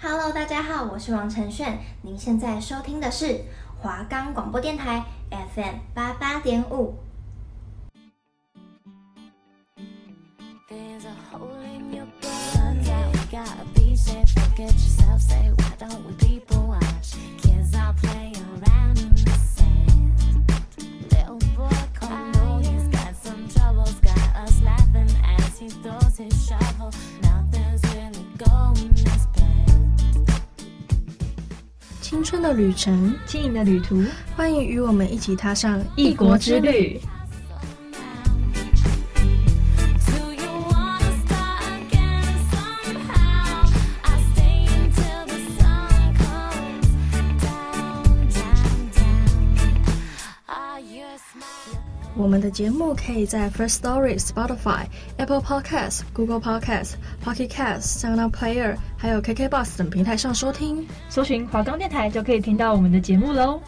Hello，大家好，我是王承炫，您现在收听的是华冈广播电台 FM 八八点五。青春的旅程，轻盈的旅途，欢迎与我们一起踏上异国之旅。我们的节目可以在 First Story、Spotify、Apple Podcasts、Google Podcasts、Pocket Casts、SoundOn Player，还有 KKBox 等平台上收听。搜寻华冈电台就可以听到我们的节目喽。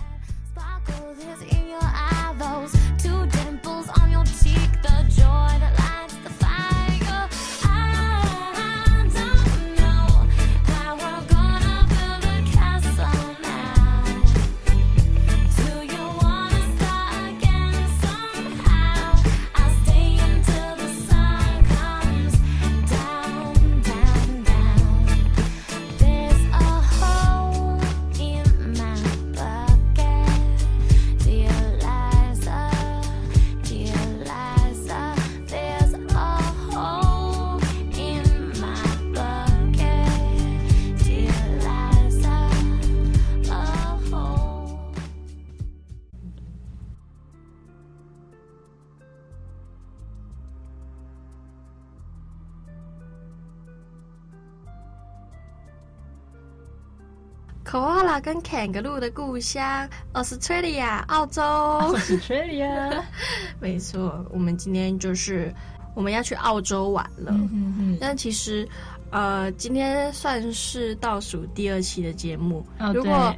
跟 Kangaroo 的故乡 Australia 澳洲。Australia，没错，我们今天就是我们要去澳洲玩了。嗯哼哼，但其实，呃，今天算是倒数第二期的节目。哦、如果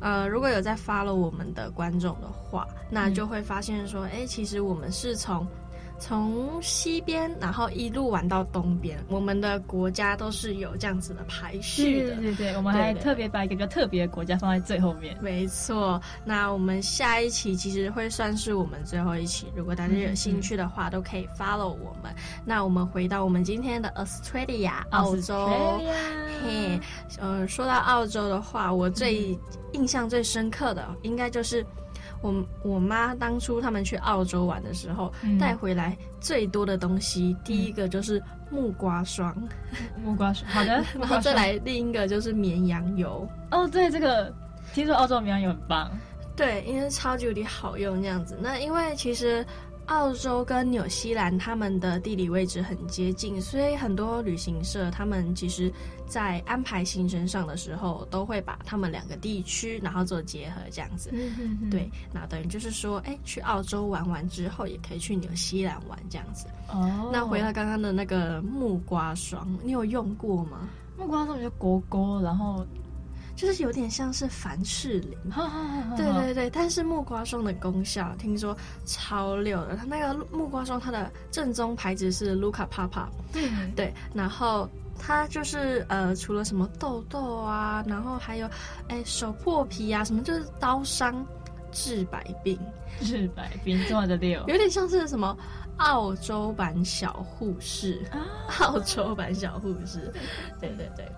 呃如果有在 follow 我们的观众的话，那就会发现说，哎、嗯，其实我们是从。从西边，然后一路玩到东边，我们的国家都是有这样子的排序的。对对对，我们还特别把一个特别的国家放在最后面。没错，那我们下一期其实会算是我们最后一期，如果大家有兴趣的话，都可以 follow 我们。那我们回到我们今天的 Australia 澳洲。嘿，呃，说到澳洲的话，我最印象最深刻的应该就是。我我妈当初他们去澳洲玩的时候，带、嗯、回来最多的东西，第一个就是木瓜霜，木瓜霜，好的，然后再来另一个就是绵羊油。哦，对，这个听说澳洲绵羊油很棒，对，因为超级无敌好用这样子。那因为其实。澳洲跟纽西兰他们的地理位置很接近，所以很多旅行社他们其实，在安排行程上的时候，都会把他们两个地区然后做结合这样子。嗯哼哼。对，那等于就是说，哎，去澳洲玩完之后，也可以去纽西兰玩这样子。哦。那回到刚刚的那个木瓜霜，你有用过吗？木瓜霜就勾勾，然后。就是有点像是凡士林，对对对，但是木瓜霜的功效听说超溜的。它那个木瓜霜，它的正宗牌子是 Luka Papa，嗯，对，然后它就是呃，除了什么痘痘啊，然后还有哎手破皮啊，什么就是刀伤治百病，治百病这么的溜，有点像是什么澳洲版小护士，啊、澳洲版小护士，对对对，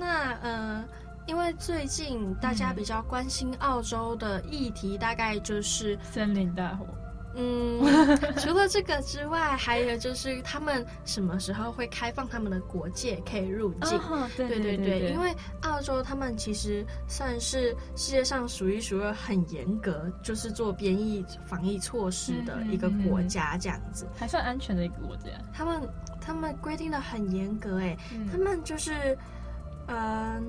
那呃。因为最近大家比较关心澳洲的议题，大概就是森林大火。嗯，除了这个之外，还有就是他们什么时候会开放他们的国界可以入境？哦、对，对，对对对，因为澳洲他们其实算是世界上数一数二很严格，就是做边疫防疫措施的一个国家，这样子、嗯嗯嗯、还算安全的一个国家。他们他们规定的很严格，哎、嗯，他们就是嗯。呃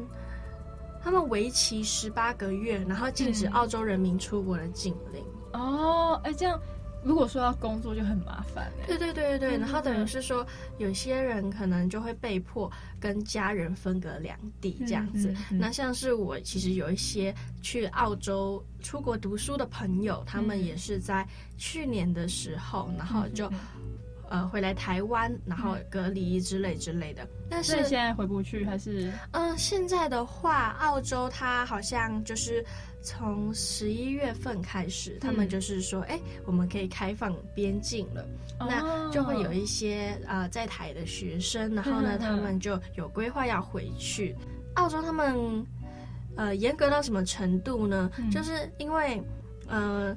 他们为期十八个月，然后禁止澳洲人民出国的禁令。哦，哎，这样如果说要工作就很麻烦。对对对对对，然后等于是说，有些人可能就会被迫跟家人分隔两地这样子。那像是我，其实有一些去澳洲出国读书的朋友，他们也是在去年的时候，然后就。呃回来台湾，然后隔离之类之类的。嗯、但是现在回不去还是？嗯、呃，现在的话，澳洲它好像就是从十一月份开始，嗯、他们就是说，哎，我们可以开放边境了，哦、那就会有一些呃在台的学生，然后呢，他们就有规划要回去。澳洲他们呃严格到什么程度呢？嗯、就是因为呃。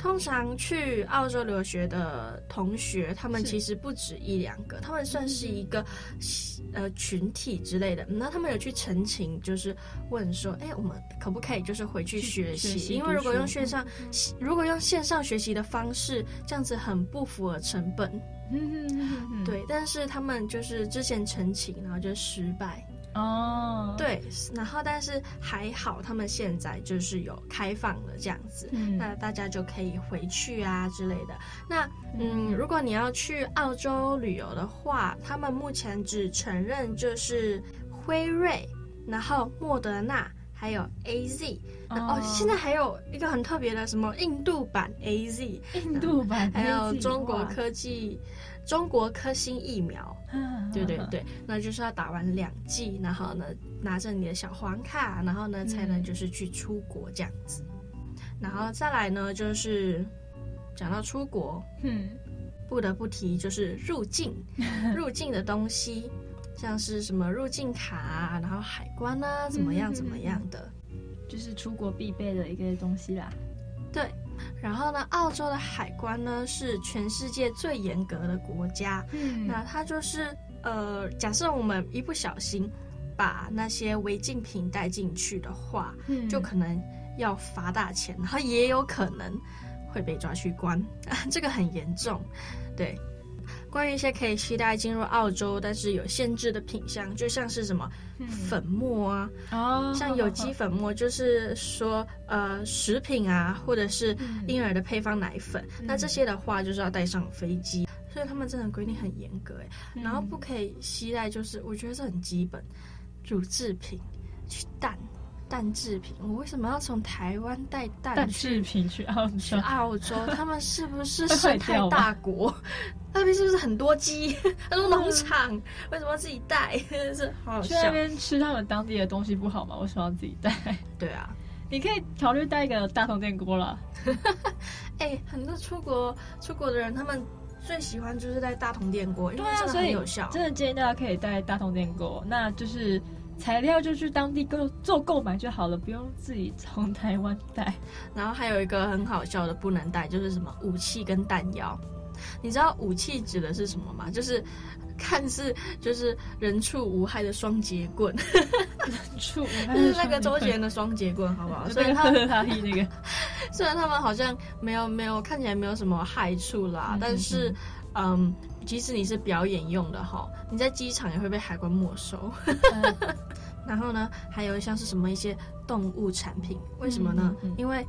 通常去澳洲留学的同学，他们其实不止一两个，他们算是一个呃群体之类的。那他们有去陈情，就是问说，哎，我们可不可以就是回去学习？学因为如果用线上，嗯、如果用线上学习的方式，这样子很不符合成本。嗯、对，但是他们就是之前陈情，然后就失败。哦，oh. 对，然后但是还好，他们现在就是有开放了这样子，嗯、那大家就可以回去啊之类的。那嗯，如果你要去澳洲旅游的话，他们目前只承认就是辉瑞，然后莫德纳还有 AZ。Oh. 哦，现在还有一个很特别的什么印度版 AZ，印度版 AZ，还有中国科技。中国科兴疫苗，对对对，那就是要打完两剂，然后呢，拿着你的小黄卡，然后呢，才能就是去出国这样子。然后再来呢，就是讲到出国，嗯，不得不提就是入境，入境的东西，像是什么入境卡啊，然后海关啊，怎么样怎么样的，就是出国必备的一个东西啦。对。然后呢，澳洲的海关呢是全世界最严格的国家。嗯，那它就是呃，假设我们一不小心把那些违禁品带进去的话，嗯，就可能要罚大钱，然后也有可能会被抓去关，啊，这个很严重，对。关于一些可以携带进入澳洲但是有限制的品项，就像是什么粉末啊，哦，像有机粉末，就是说呃食品啊，或者是婴儿的配方奶粉，那这些的话就是要带上飞机，所以他们真的规定很严格哎。然后不可以携带，就是我觉得这很基本，乳制品，去蛋。蛋制品，我为什么要从台湾带蛋制品去澳洲？去澳洲，他们是不是生态大国？那边是不是很多鸡，很多农场？嗯、为什么要自己带？是好好笑。去那边吃他们当地的东西不好吗？为什么要自己带？对啊，你可以考虑带一个大同电锅了。哎、欸，很多出国出国的人，他们最喜欢就是带大同电锅，因为真的很有效。真的建议大家可以带大同电锅，那就是。材料就去当地购做购买就好了，不用自己从台湾带。然后还有一个很好笑的不能带，就是什么武器跟弹药。你知道武器指的是什么吗？就是看似就是人畜无害的双节棍。人畜无害就是那个周杰伦的双节棍，好不好？所以他他那个，虽然他们好像没有没有看起来没有什么害处啦，但是嗯。即使你是表演用的哈，你在机场也会被海关没收。然后呢，还有像是什么一些动物产品，为什么呢？嗯嗯嗯、因为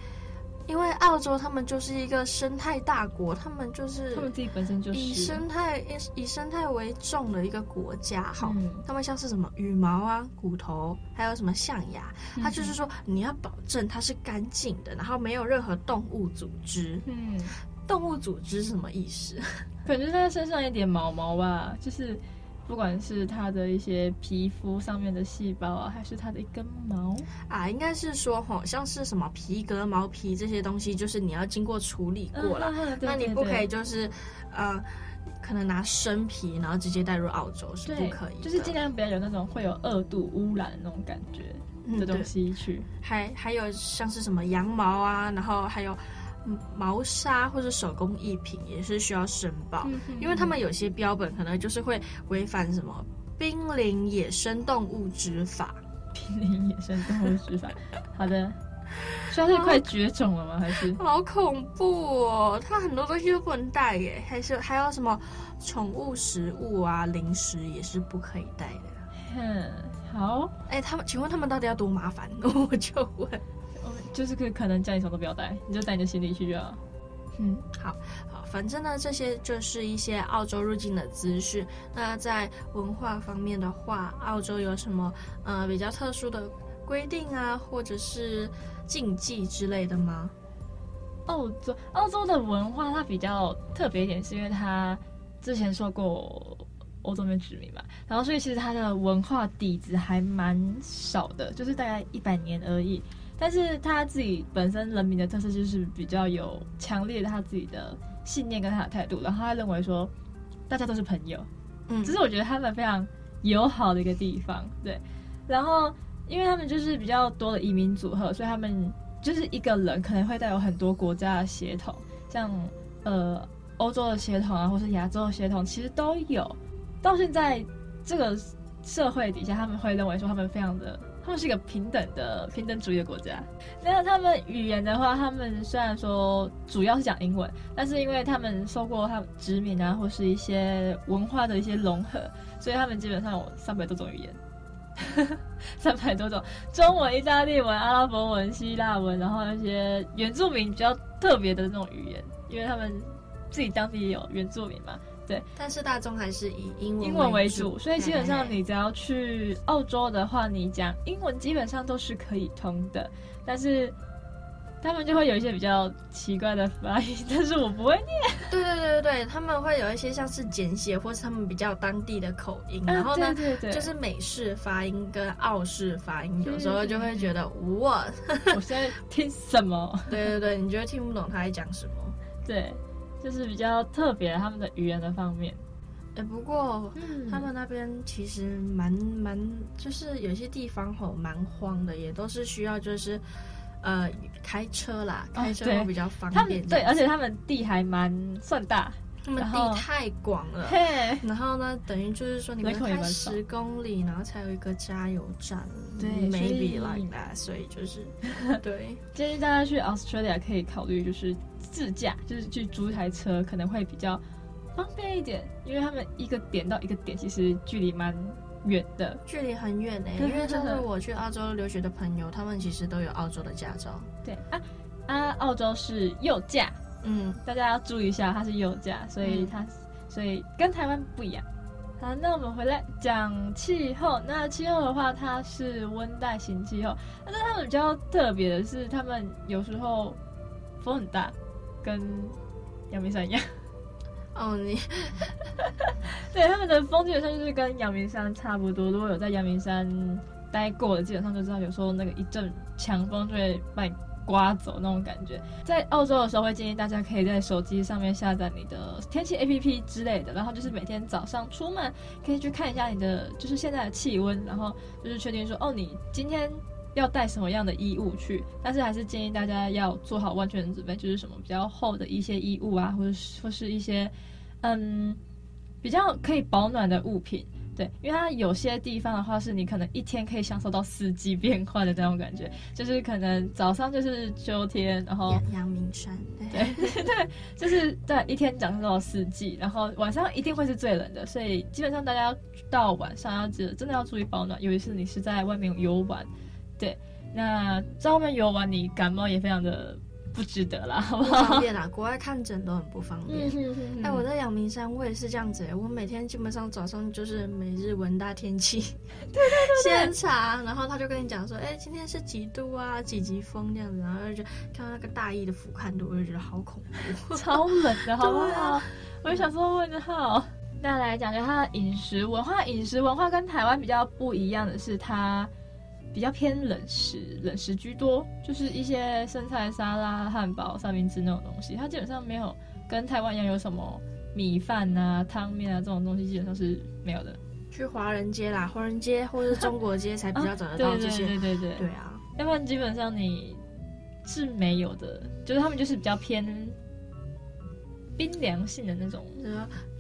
因为澳洲他们就是一个生态大国，他们就是他们自己本身就是以生态以生态为重的一个国家哈。嗯、他们像是什么羽毛啊、骨头，还有什么象牙，它就是说你要保证它是干净的，然后没有任何动物组织。嗯。动物组织是什么意思？可能它身上一点毛毛吧，就是不管是它的一些皮肤上面的细胞啊，还是它的一根毛啊，应该是说吼，像是什么皮革、毛皮这些东西，就是你要经过处理过了，嗯、那你不可以就是呃，可能拿生皮然后直接带入澳洲是不可以，就是尽量不要有那种会有二度污染的那种感觉的东西去。嗯、还还有像是什么羊毛啊，然后还有。毛纱或者手工艺品也是需要申报，嗯、因为他们有些标本可能就是会违反什么濒临野生动物执法。濒临野生动物执法，好的，算是快绝种了吗？还是 好恐怖哦！它很多东西都不能带耶，还是还有什么宠物食物啊、零食也是不可以带的。嗯，好，哎，他们请问他们到底要多麻烦？我就问。就是可可能叫你什么都不要带，你就带你的行李去就好。嗯，好，好，反正呢，这些就是一些澳洲入境的资讯。那在文化方面的话，澳洲有什么呃比较特殊的规定啊，或者是禁忌之类的吗？澳洲澳洲的文化它比较特别一点，是因为它之前受过欧洲那边殖民嘛，然后所以其实它的文化底子还蛮少的，就是大概一百年而已。但是他自己本身人民的特色就是比较有强烈的他自己的信念跟他的态度，然后他认为说大家都是朋友，嗯，这是我觉得他们非常友好的一个地方，对。然后因为他们就是比较多的移民组合，所以他们就是一个人可能会带有很多国家的血统，像呃欧洲的血统啊，或是亚洲的血统，其实都有。到现在这个社会底下，他们会认为说他们非常的。他们是一个平等的平等主义的国家。那他们语言的话，他们虽然说主要是讲英文，但是因为他们受过他们殖民啊，或是一些文化的一些融合，所以他们基本上有三百多种语言，三百多种中文、意大利文、阿拉伯文、希腊文，然后一些原住民比较特别的那种语言，因为他们自己当地也有原住民嘛。对，但是大众还是以英文英文为主，所以基本上你只要去澳洲的话，你讲英文基本上都是可以通的。但是他们就会有一些比较奇怪的发音，但是我不会念。对对对对对，他们会有一些像是简写，或是他们比较当地的口音。然后呢，啊、对对对就是美式发音跟澳式发音，有时候就会觉得哇，我现在听什么？对对对，你觉得听不懂他在讲什么？对。就是比较特别，他们的语言的方面。哎、欸，不过、嗯、他们那边其实蛮蛮，就是有些地方吼蛮荒的，也都是需要就是呃开车啦，开车会比较方便。对，而且他们地还蛮算大，他们地太广了。嘿，然后呢，等于就是说你们开十公里，然后才有一个加油站。对，maybe like that，所以就是 对，建议大家去 Australia 可以考虑就是。自驾就是去租一台车，可能会比较方便一点，因为他们一个点到一个点其实距离蛮远的，距离很远呢。因为像是我去澳洲留学的朋友，他们其实都有澳洲的驾照。对啊啊，澳洲是右驾，嗯，大家要注意一下，它是右驾，所以它、嗯、所以跟台湾不一样。好，那我们回来讲气候。那气候的话，它是温带型气候，但是他们比较特别的是，他们有时候风很大。跟阳明山一样，哦，你 对他们的风基本上就是跟阳明山差不多。如果有在阳明山待过的，基本上就知道，有时候那个一阵强风就会把你刮走那种感觉。在澳洲的时候，会建议大家可以在手机上面下载你的天气 APP 之类的，然后就是每天早上出门可以去看一下你的就是现在的气温，然后就是确定说，哦，你今天。要带什么样的衣物去？但是还是建议大家要做好万全准备，就是什么比较厚的一些衣物啊，或者或是一些嗯比较可以保暖的物品。对，因为它有些地方的话，是你可能一天可以享受到四季变换的那种感觉，就是可能早上就是秋天，然后阳明山，对对，对，就是对一天享受到四季，然后晚上一定会是最冷的，所以基本上大家到晚上要记得真的要注意保暖，尤其是你是在外面游玩。对，那在外面游玩，你感冒也非常的不值得啦，好不好？不方便啦，国外看诊都很不方便。哎、欸，我在阳明山，我也是这样子，我每天基本上早上就是每日温大天气，对对对，先查，然后他就跟你讲说，哎、欸，今天是几度啊，几级风这样子，然后就看到那个大衣的俯瞰度，我就觉得好恐怖，超冷的，好不好？啊、我就想说问号。那来讲讲他的饮食文化，饮食文化跟台湾比较不一样的是它。比较偏冷食，冷食居多，就是一些生菜沙拉、汉堡、三明治那种东西。它基本上没有跟台湾一样有什么米饭啊、汤面啊这种东西，基本上是没有的。去华人街啦，华人街或者是中国街才比较找得到这些。啊、对，对对对对，对啊，要不然基本上你是没有的。就是他们就是比较偏冰凉性的那种，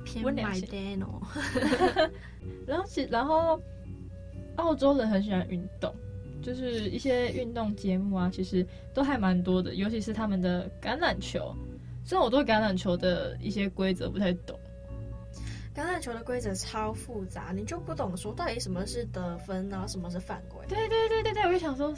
偏温凉性。然后其然后。澳洲人很喜欢运动，就是一些运动节目啊，其实都还蛮多的，尤其是他们的橄榄球。虽然我对橄榄球的一些规则不太懂。橄榄球的规则超复杂，你就不懂说到底什么是得分，然后什么是犯规。对对对对对，我就想说，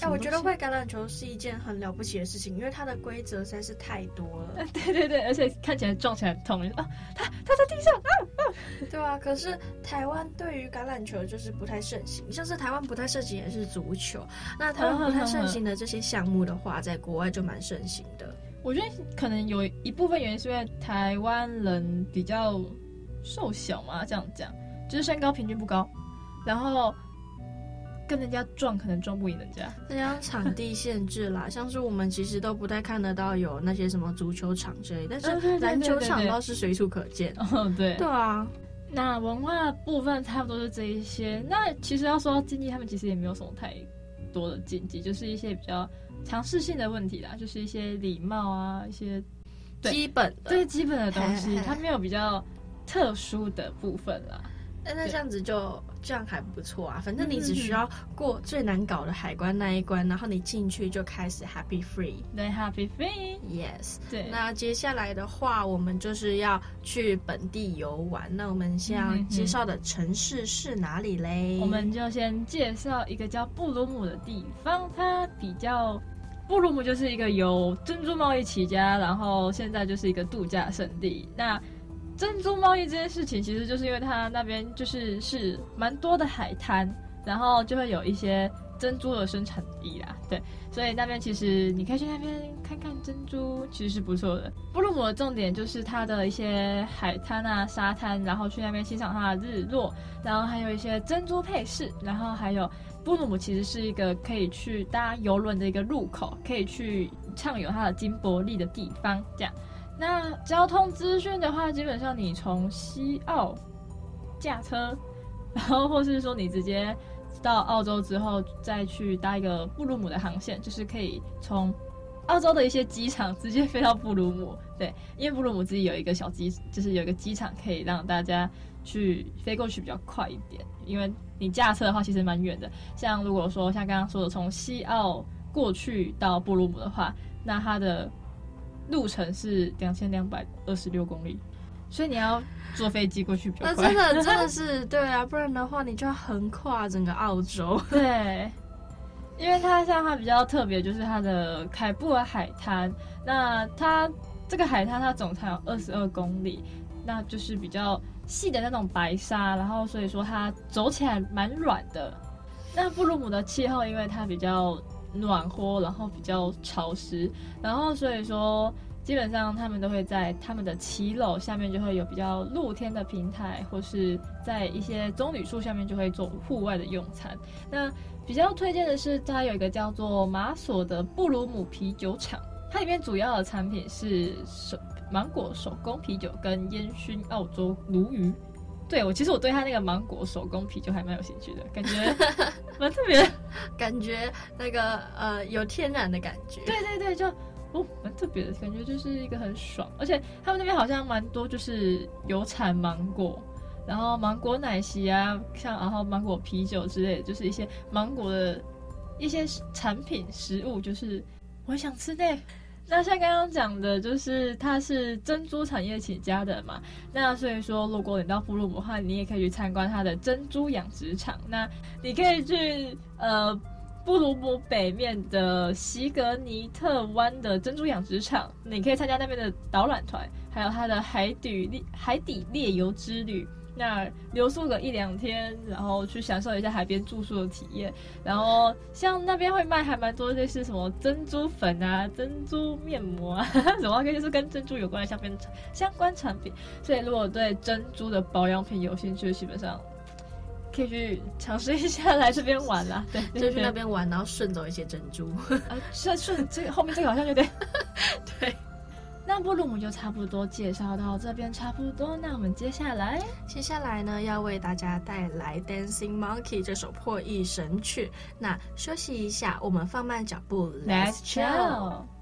哎，我觉得会橄榄球是一件很了不起的事情，因为它的规则实在是太多了。对对对，而且看起来撞起来很痛啊！他他在地上啊啊！对啊，可是台湾对于橄榄球就是不太盛行，像是台湾不太盛行也是足球，那台湾不太盛行的这些项目的话，在国外就蛮盛行的。我觉得可能有一部分原因是因为台湾人比较瘦小嘛，这样讲，就是身高平均不高，然后跟人家撞可能撞不赢人家。那像场地限制啦，像是我们其实都不太看得到有那些什么足球场之类，但是篮球场倒是随处可见。哦，对，对啊。那文化部分差不多是这一些。那其实要说到禁忌，他们其实也没有什么太多的禁忌，就是一些比较。常识性的问题啦，就是一些礼貌啊，一些基本的对基本的东西，它没有比较特殊的部分了。那那这样子就这样还不错啊，反正你只需要过最难搞的海关那一关，然后你进去就开始 happy free，对 happy free，yes，对。那接下来的话，我们就是要去本地游玩。那我们先要介绍的城市是哪里嘞？我们就先介绍一个叫布鲁姆的地方，它比较布鲁姆就是一个由珍珠贸易起家，然后现在就是一个度假胜地。那珍珠贸易这件事情，其实就是因为它那边就是是蛮多的海滩，然后就会有一些珍珠的生产地啦，对，所以那边其实你可以去那边看看珍珠，其实是不错的。布鲁姆的重点就是它的一些海滩啊、沙滩，然后去那边欣赏它的日落，然后还有一些珍珠配饰，然后还有布鲁姆其实是一个可以去搭邮轮的一个入口，可以去畅游它的金伯利的地方，这样。那交通资讯的话，基本上你从西澳驾车，然后或是说你直接到澳洲之后再去搭一个布鲁姆的航线，就是可以从澳洲的一些机场直接飞到布鲁姆。对，因为布鲁姆自己有一个小机，就是有一个机场可以让大家去飞过去比较快一点。因为你驾车的话其实蛮远的，像如果说像刚刚说的从西澳过去到布鲁姆的话，那它的路程是两千两百二十六公里，所以你要坐飞机过去比较快。那真的真的是对啊，不然的话你就要横跨整个澳洲。对，因为它像它比较特别，就是它的凯布尔海滩。那它这个海滩它总长有二十二公里，那就是比较细的那种白沙，然后所以说它走起来蛮软的。那布鲁姆的气候，因为它比较。暖和，然后比较潮湿，然后所以说基本上他们都会在他们的骑楼下面就会有比较露天的平台，或是在一些棕榈树下面就会做户外的用餐。那比较推荐的是，它有一个叫做马索的布鲁姆啤酒厂，它里面主要的产品是手芒果手工啤酒跟烟熏澳洲鲈鱼。对我其实我对他那个芒果手工啤酒还蛮有兴趣的，感觉 蛮特别，感觉那个呃有天然的感觉。对对对，就哦蛮特别的感觉，就是一个很爽，而且他们那边好像蛮多就是有产芒果，然后芒果奶昔啊，像然后芒果啤酒之类的，就是一些芒果的一些产品食物，就是我想吃呢。那像刚刚讲的，就是它是珍珠产业起家的嘛。那所以说，如果你到布鲁姆的话，你也可以去参观它的珍珠养殖场。那你可以去呃布鲁姆北面的席格尼特湾的珍珠养殖场，你可以参加那边的导览团，还有它的海底猎海底猎游之旅。那留宿个一两天，然后去享受一下海边住宿的体验。然后像那边会卖还蛮多类似什么珍珠粉啊、珍珠面膜啊，什么就是跟珍珠有关的相边相关产品。所以如果对珍珠的保养品有兴趣，基本上可以去尝试一下来这边玩啦。对，就去那边玩，然后顺走一些珍珠。啊，顺顺这个后面这个好像有点 对。那布鲁姆就差不多介绍到这边差不多，那我们接下来，接下来呢要为大家带来《Dancing Monkey》这首破译神曲。那休息一下，我们放慢脚步，Let's chill。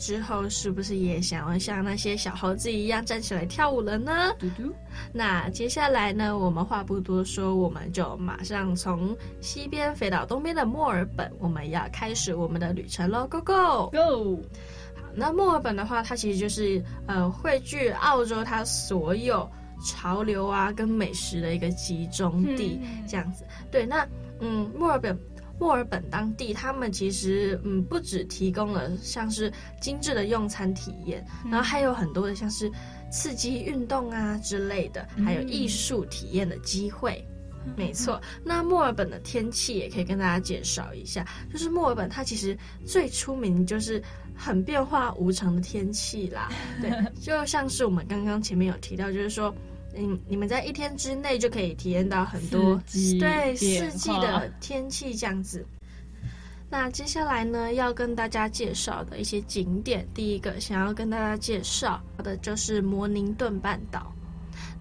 之后，是不是也想要像那些小猴子一样站起来跳舞了呢？嘟嘟。那接下来呢，我们话不多说，我们就马上从西边飞到东边的墨尔本，我们要开始我们的旅程喽！Go Go Go！好，那墨尔本的话，它其实就是呃汇聚澳洲它所有潮流啊跟美食的一个集中地，嗯、这样子。对，那嗯，墨尔本。墨尔本当地，他们其实嗯不只提供了像是精致的用餐体验，嗯、然后还有很多的像是刺激运动啊之类的，还有艺术体验的机会。嗯、没错，那墨尔本的天气也可以跟大家介绍一下，就是墨尔本它其实最出名就是很变化无常的天气啦。对，就像是我们刚刚前面有提到，就是说。嗯，你们在一天之内就可以体验到很多四对四季的天气这样子。那接下来呢，要跟大家介绍的一些景点，第一个想要跟大家介绍的就是摩宁顿半岛。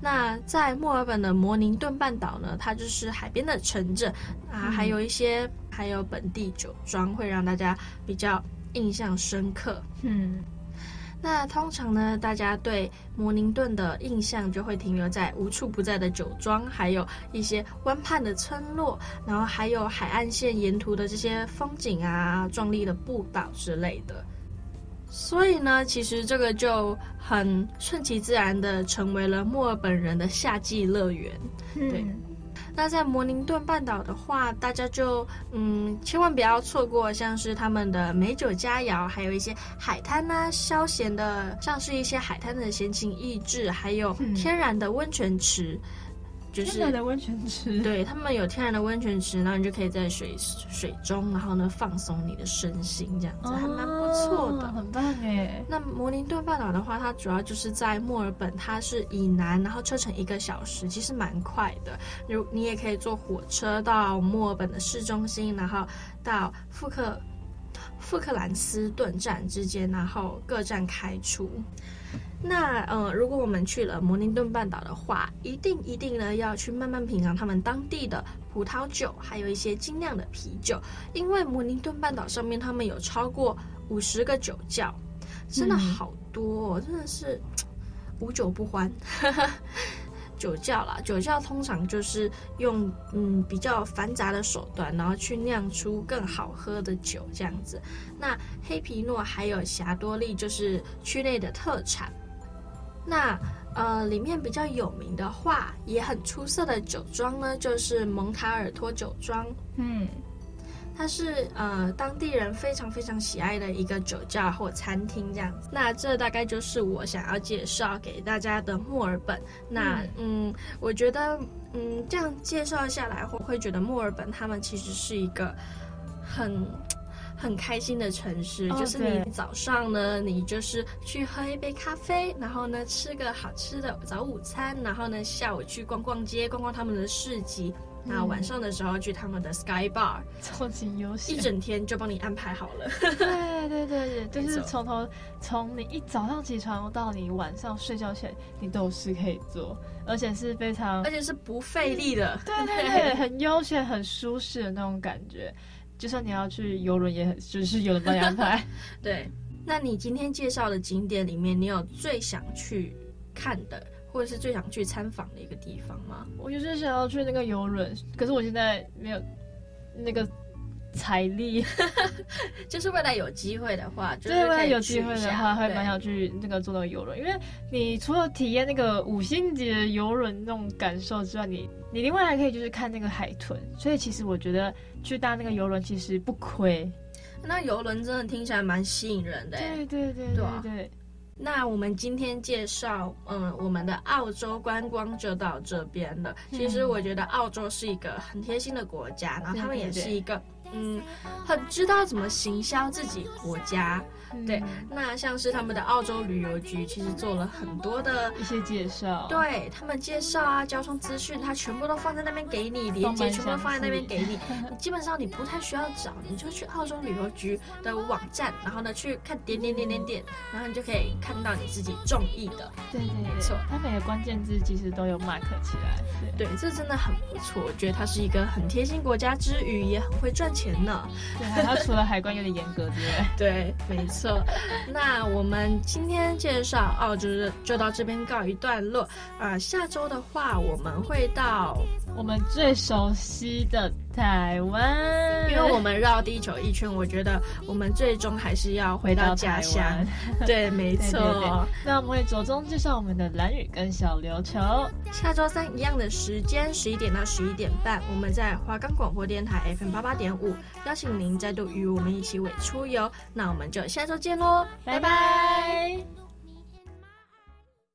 那在墨尔本的摩宁顿半岛呢，它就是海边的城镇啊，还有一些还有本地酒庄，会让大家比较印象深刻。嗯。那通常呢，大家对摩宁顿的印象就会停留在无处不在的酒庄，还有一些湾畔的村落，然后还有海岸线沿途的这些风景啊、壮丽的步道之类的。所以呢，其实这个就很顺其自然的成为了墨尔本人的夏季乐园。对。嗯那在摩宁顿半岛的话，大家就嗯，千万不要错过，像是他们的美酒佳肴，还有一些海滩呐、啊，消闲的，像是一些海滩的闲情逸致，还有天然的温泉池。嗯就是天然的温泉池，对，他们有天然的温泉池，然后你就可以在水水中，然后呢放松你的身心，这样子、哦、还蛮不错的，很棒哎。那摩林顿半岛的话，它主要就是在墨尔本，它是以南，然后车程一个小时，其实蛮快的。如你也可以坐火车到墨尔本的市中心，然后到富克富克兰斯顿站之间，然后各站开出。那呃，如果我们去了摩宁顿半岛的话，一定一定呢要去慢慢品尝他们当地的葡萄酒，还有一些精酿的啤酒。因为摩宁顿半岛上面他们有超过五十个酒窖，真的好多，哦，嗯、真的是 无酒不欢。酒窖啦，酒窖通常就是用嗯比较繁杂的手段，然后去酿出更好喝的酒这样子。那黑皮诺还有霞多丽就是区内的特产。那呃，里面比较有名的话，也很出色的酒庄呢，就是蒙塔尔托酒庄。嗯，它是呃当地人非常非常喜爱的一个酒窖或餐厅这样子。那这大概就是我想要介绍给大家的墨尔本。那嗯，嗯，我觉得嗯这样介绍下来，我会觉得墨尔本他们其实是一个很。很开心的城市，oh, 就是你早上呢，你就是去喝一杯咖啡，然后呢吃个好吃的早午餐，然后呢下午去逛逛街，逛逛他们的市集，嗯、然后晚上的时候去他们的 Sky Bar，超级悠闲，一整天就帮你安排好了。对对对对，就是从头从你一早上起床到你晚上睡觉前，你都有事可以做，而且是非常，而且是不费力的，对对对，很悠闲、很舒适的那种感觉。就算你要去游轮，也很就是有人帮你安排。对，那你今天介绍的景点里面，你有最想去看的，或者是最想去参访的一个地方吗？我就是想要去那个游轮，可是我现在没有那个财力。就是未来有机会的话，就是对，未来有机会的话，会蛮想去那个坐那个游轮，因为你除了体验那个五星级的游轮那种感受之外，你你另外还可以就是看那个海豚，所以其实我觉得。去搭那个游轮其实不亏，那游轮真的听起来蛮吸引人的。对对对对对。那我们今天介绍，嗯，我们的澳洲观光就到这边了。其实我觉得澳洲是一个很贴心的国家，然后他们也是一个。嗯，很知道怎么行销自己国家，嗯、对。那像是他们的澳洲旅游局，其实做了很多的一些介绍，对他们介绍啊，交通资讯，他全部都放在那边给你，连接全部都放在那边给你。你基本上你不太需要找，你就去澳洲旅游局的网站，然后呢去看点点点点点，然后你就可以看到你自己中意的。对对，没错，他每个关键字其实都有 mark 起来。对，对，这真的很不错。我觉得它是一个很贴心国家之余，也很会赚钱。钱呢。对，他除了海关有点严格之外，对，没错。那我们今天介绍哦，就是就到这边告一段落。呃，下周的话，我们会到我们最熟悉的台湾，因为我们绕地球一圈，我觉得我们最终还是要回到家乡。对，没错。对对对，那我们会着重介绍我们的蓝雨跟小琉球。下周三一样的时间，十一点到十一点半，我们在华冈广播电台 FM 八八点五，邀请您再度与我们一起尾出游。那我们就下周见喽，拜拜。